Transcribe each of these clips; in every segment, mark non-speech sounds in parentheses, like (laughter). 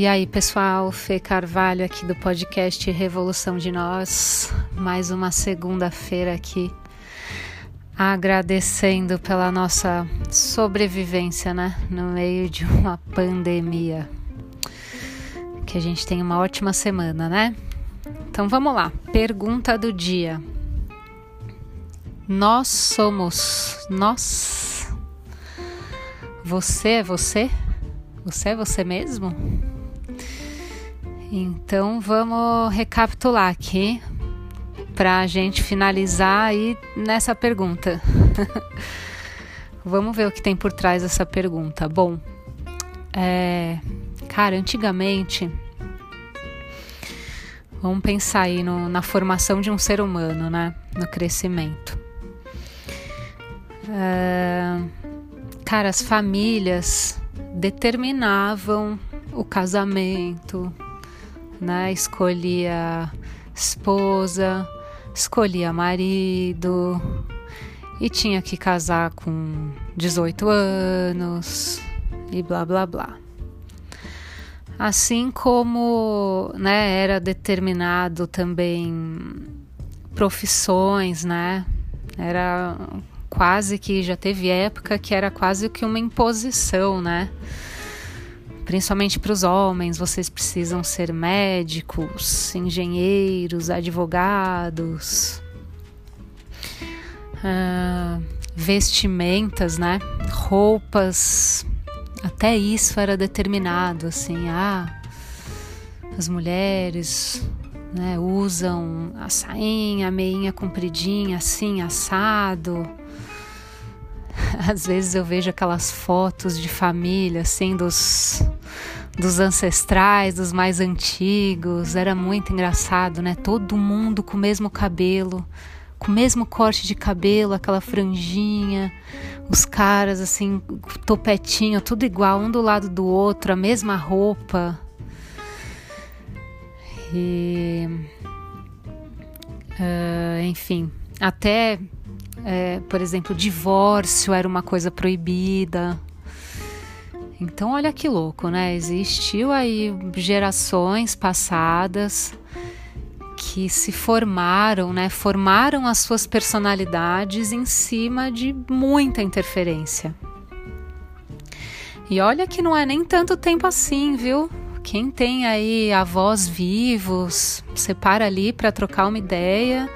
E aí, pessoal, Fê Carvalho aqui do podcast Revolução de Nós. Mais uma segunda-feira aqui, agradecendo pela nossa sobrevivência, né? No meio de uma pandemia. Que a gente tenha uma ótima semana, né? Então vamos lá. Pergunta do dia. Nós somos nós? Você é você? Você é você mesmo? Então vamos recapitular aqui para a gente finalizar aí nessa pergunta. (laughs) vamos ver o que tem por trás dessa pergunta. Bom, é, cara, antigamente, vamos pensar aí no, na formação de um ser humano, né? No crescimento. É, cara, as famílias determinavam o casamento, né? Escolhia esposa, escolhia marido e tinha que casar com 18 anos e blá blá blá. Assim como, né, era determinado também profissões, né? Era quase que já teve época que era quase que uma imposição, né? Principalmente para os homens, vocês precisam ser médicos, engenheiros, advogados, uh, vestimentas, né? Roupas, até isso era determinado, assim, ah, as mulheres né, usam a sainha, a meinha compridinha, assim, assado (laughs) às vezes eu vejo aquelas fotos de família, assim, dos, dos ancestrais, dos mais antigos. Era muito engraçado, né? Todo mundo com o mesmo cabelo, com o mesmo corte de cabelo, aquela franjinha. Os caras, assim, topetinho, tudo igual, um do lado do outro, a mesma roupa. E. Uh, enfim, até é, por exemplo, divórcio era uma coisa proibida. Então, olha que louco, né? Existiu aí gerações passadas que se formaram, né? Formaram as suas personalidades em cima de muita interferência. E olha que não é nem tanto tempo assim, viu? Quem tem aí avós vivos, separa ali para trocar uma ideia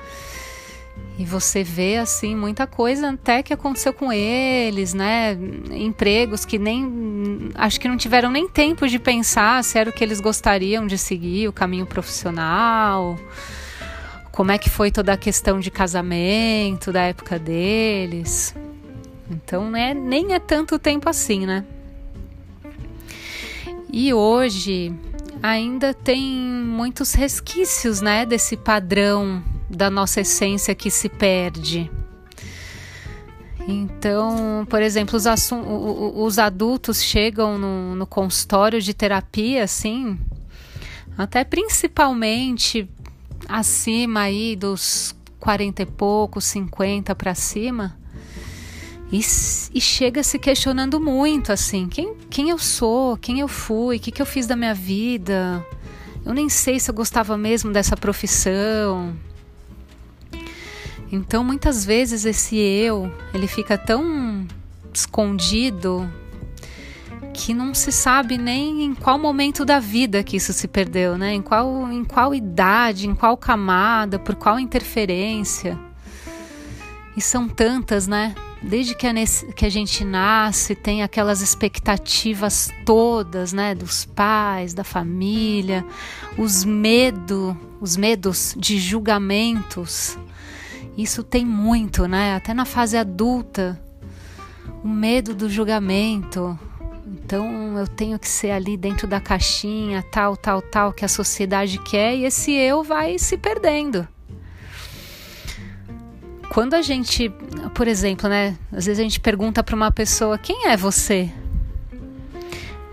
e você vê assim muita coisa até que aconteceu com eles, né? Empregos que nem acho que não tiveram nem tempo de pensar se era o que eles gostariam de seguir, o caminho profissional. Como é que foi toda a questão de casamento da época deles? Então, né, nem é tanto tempo assim, né? E hoje ainda tem muitos resquícios, né, desse padrão da nossa essência que se perde. Então, por exemplo, os, os adultos chegam no, no, consultório de terapia, assim, até principalmente acima aí dos 40 e poucos, 50 para cima, e, e, chega se questionando muito, assim, quem, quem eu sou, quem eu fui, o que, que eu fiz da minha vida, eu nem sei se eu gostava mesmo dessa profissão. Então, muitas vezes esse eu, ele fica tão escondido que não se sabe nem em qual momento da vida que isso se perdeu, né? Em qual, em qual idade, em qual camada, por qual interferência. E são tantas, né? Desde que a, que a gente nasce, tem aquelas expectativas todas, né? Dos pais, da família, os medos, os medos de julgamentos isso tem muito, né? Até na fase adulta, o medo do julgamento. Então eu tenho que ser ali dentro da caixinha, tal, tal, tal, que a sociedade quer, e esse eu vai se perdendo. Quando a gente, por exemplo, né? Às vezes a gente pergunta para uma pessoa: quem é você?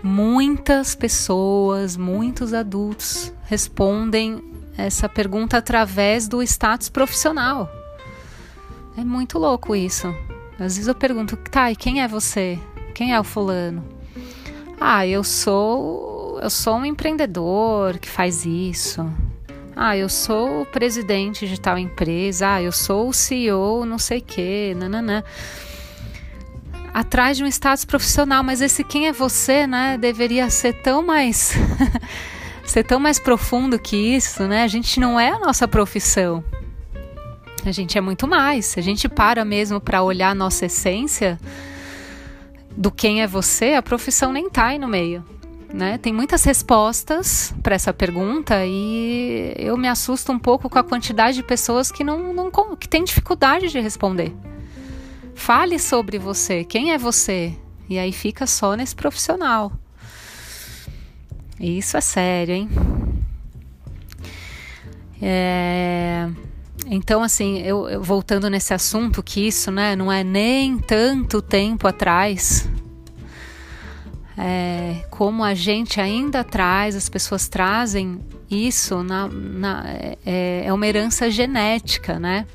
Muitas pessoas, muitos adultos respondem essa pergunta através do status profissional. É muito louco isso. Às vezes eu pergunto, tá, e quem é você? Quem é o fulano? Ah, eu sou eu sou um empreendedor que faz isso. Ah, eu sou o presidente de tal empresa. Ah, eu sou o CEO, não sei quê, nananã. Atrás de um status profissional, mas esse quem é você, né? Deveria ser tão mais. (laughs) ser tão mais profundo que isso, né? A gente não é a nossa profissão. A gente é muito mais. Se a gente para mesmo para olhar a nossa essência do quem é você, a profissão nem tá aí no meio. Né? Tem muitas respostas para essa pergunta e eu me assusto um pouco com a quantidade de pessoas que não, não que têm dificuldade de responder. Fale sobre você, quem é você? E aí fica só nesse profissional. Isso é sério, hein? É... Então, assim, eu, eu, voltando nesse assunto, que isso né, não é nem tanto tempo atrás, é, como a gente ainda traz, as pessoas trazem isso, na, na, é, é uma herança genética, né?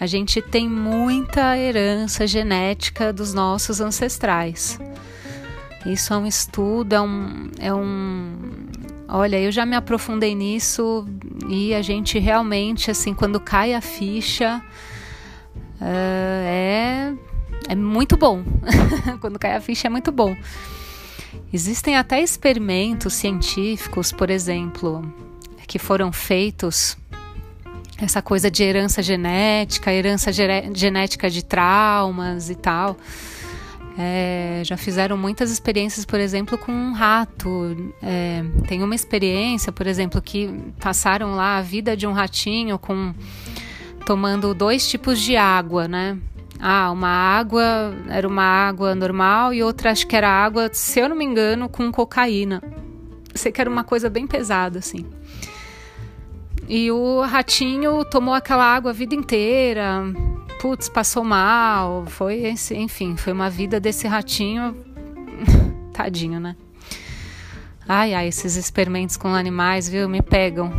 A gente tem muita herança genética dos nossos ancestrais. Isso é um estudo, é um, é um. Olha, eu já me aprofundei nisso e a gente realmente, assim, quando cai a ficha, uh, é, é muito bom. (laughs) quando cai a ficha é muito bom. Existem até experimentos científicos, por exemplo, que foram feitos essa coisa de herança genética, herança genética de traumas e tal. É, já fizeram muitas experiências, por exemplo, com um rato. É, tem uma experiência, por exemplo, que passaram lá a vida de um ratinho com tomando dois tipos de água, né? Ah, uma água era uma água normal e outra acho que era água, se eu não me engano, com cocaína. Sei que era uma coisa bem pesada, assim. E o ratinho tomou aquela água a vida inteira, putz, passou mal, foi esse, enfim, foi uma vida desse ratinho, (laughs) tadinho, né? Ai, ai, esses experimentos com animais, viu, me pegam.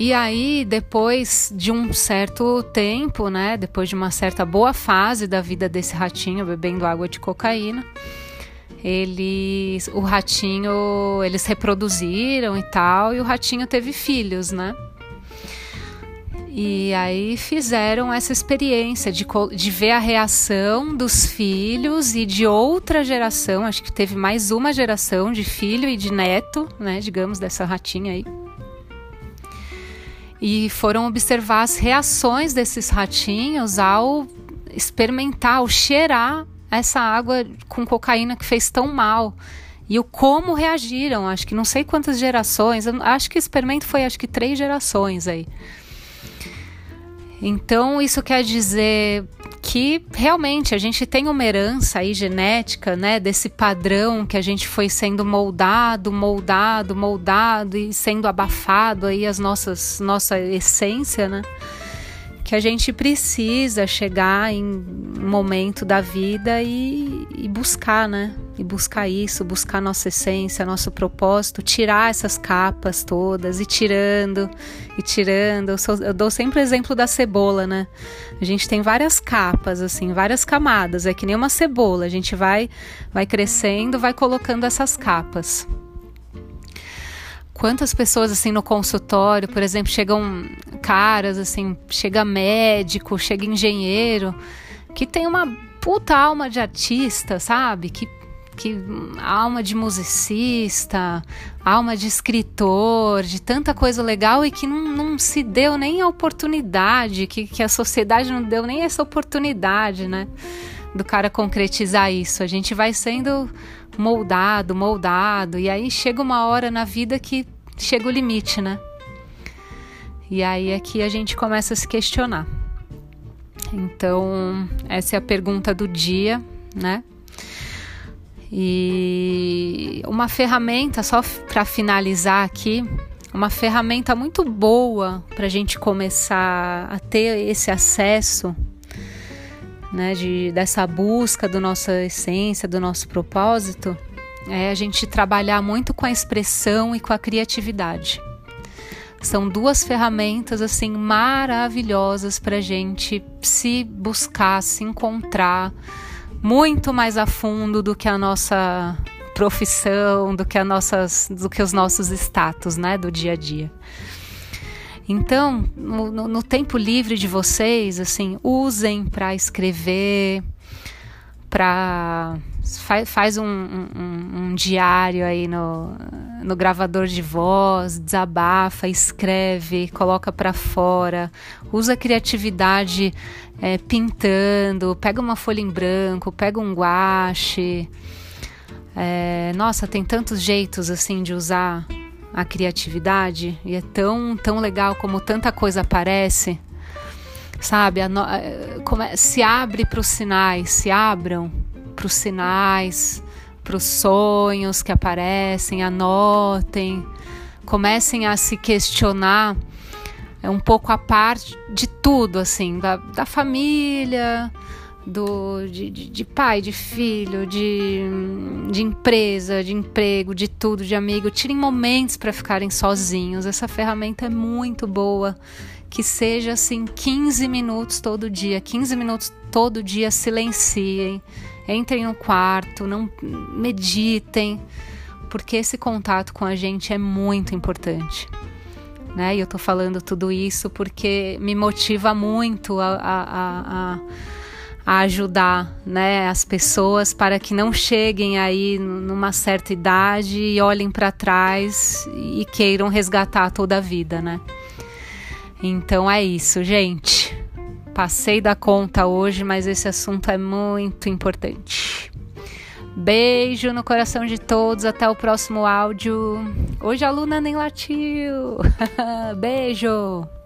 E aí, depois de um certo tempo, né, depois de uma certa boa fase da vida desse ratinho bebendo água de cocaína, eles, o ratinho, eles reproduziram e tal, e o ratinho teve filhos, né? E aí fizeram essa experiência de, de ver a reação dos filhos e de outra geração, acho que teve mais uma geração de filho e de neto, né, digamos, dessa ratinha aí e foram observar as reações desses ratinhos ao experimentar, ao cheirar essa água com cocaína que fez tão mal e o como reagiram. Acho que não sei quantas gerações, acho que o experimento foi acho que três gerações aí. Então isso quer dizer que realmente a gente tem uma herança aí genética, né, desse padrão que a gente foi sendo moldado, moldado, moldado e sendo abafado aí as nossas nossa essência, né? Que a gente precisa chegar em um momento da vida e, e, buscar, né? E buscar isso, buscar nossa essência, nosso propósito, tirar essas capas todas e tirando e tirando. Eu, sou, eu dou sempre o exemplo da cebola, né? A gente tem várias capas, assim, várias camadas. É que nem uma cebola. A gente vai, vai crescendo, vai colocando essas capas. Quantas pessoas assim no consultório, por exemplo, chegam caras assim, chega médico, chega engenheiro, que tem uma puta alma de artista, sabe? Que que alma de musicista, alma de escritor, de tanta coisa legal e que não, não se deu nem a oportunidade, que, que a sociedade não deu nem essa oportunidade, né? Do cara concretizar isso. A gente vai sendo moldado, moldado. E aí chega uma hora na vida que chega o limite, né? E aí é que a gente começa a se questionar. Então, essa é a pergunta do dia, né? E uma ferramenta, só para finalizar aqui, uma ferramenta muito boa para a gente começar a ter esse acesso né, de, dessa busca da nossa essência, do nosso propósito, é a gente trabalhar muito com a expressão e com a criatividade. São duas ferramentas assim maravilhosas para a gente se buscar, se encontrar muito mais a fundo do que a nossa profissão, do que, a nossas, do que os nossos status, né, do dia a dia. Então, no, no, tempo livre de vocês, assim, usem para escrever, para faz, faz um, um, um, diário aí no, no gravador de voz, desabafa, escreve, coloca para fora, usa a criatividade é, pintando, pega uma folha em branco, pega um guache. É, nossa, tem tantos jeitos assim de usar a criatividade e é tão, tão legal como tanta coisa aparece, sabe? No, é, se abre para os sinais, se abram para os sinais, para os sonhos que aparecem, anotem, comecem a se questionar é um pouco a parte de tudo, assim, da, da família, do, de, de, de, pai, de filho, de, de empresa, de emprego, de tudo, de amigo. Tirem momentos para ficarem sozinhos. Essa ferramenta é muito boa. Que seja assim 15 minutos todo dia. 15 minutos todo dia, silenciem. Entrem no quarto, não meditem, porque esse contato com a gente é muito importante. Né? E eu tô falando tudo isso porque me motiva muito a, a, a, a ajudar né, as pessoas para que não cheguem aí numa certa idade e olhem para trás e queiram resgatar toda a vida, né? Então é isso, gente. Passei da conta hoje, mas esse assunto é muito importante. Beijo no coração de todos, até o próximo áudio. Hoje a Luna nem latiu. (laughs) Beijo!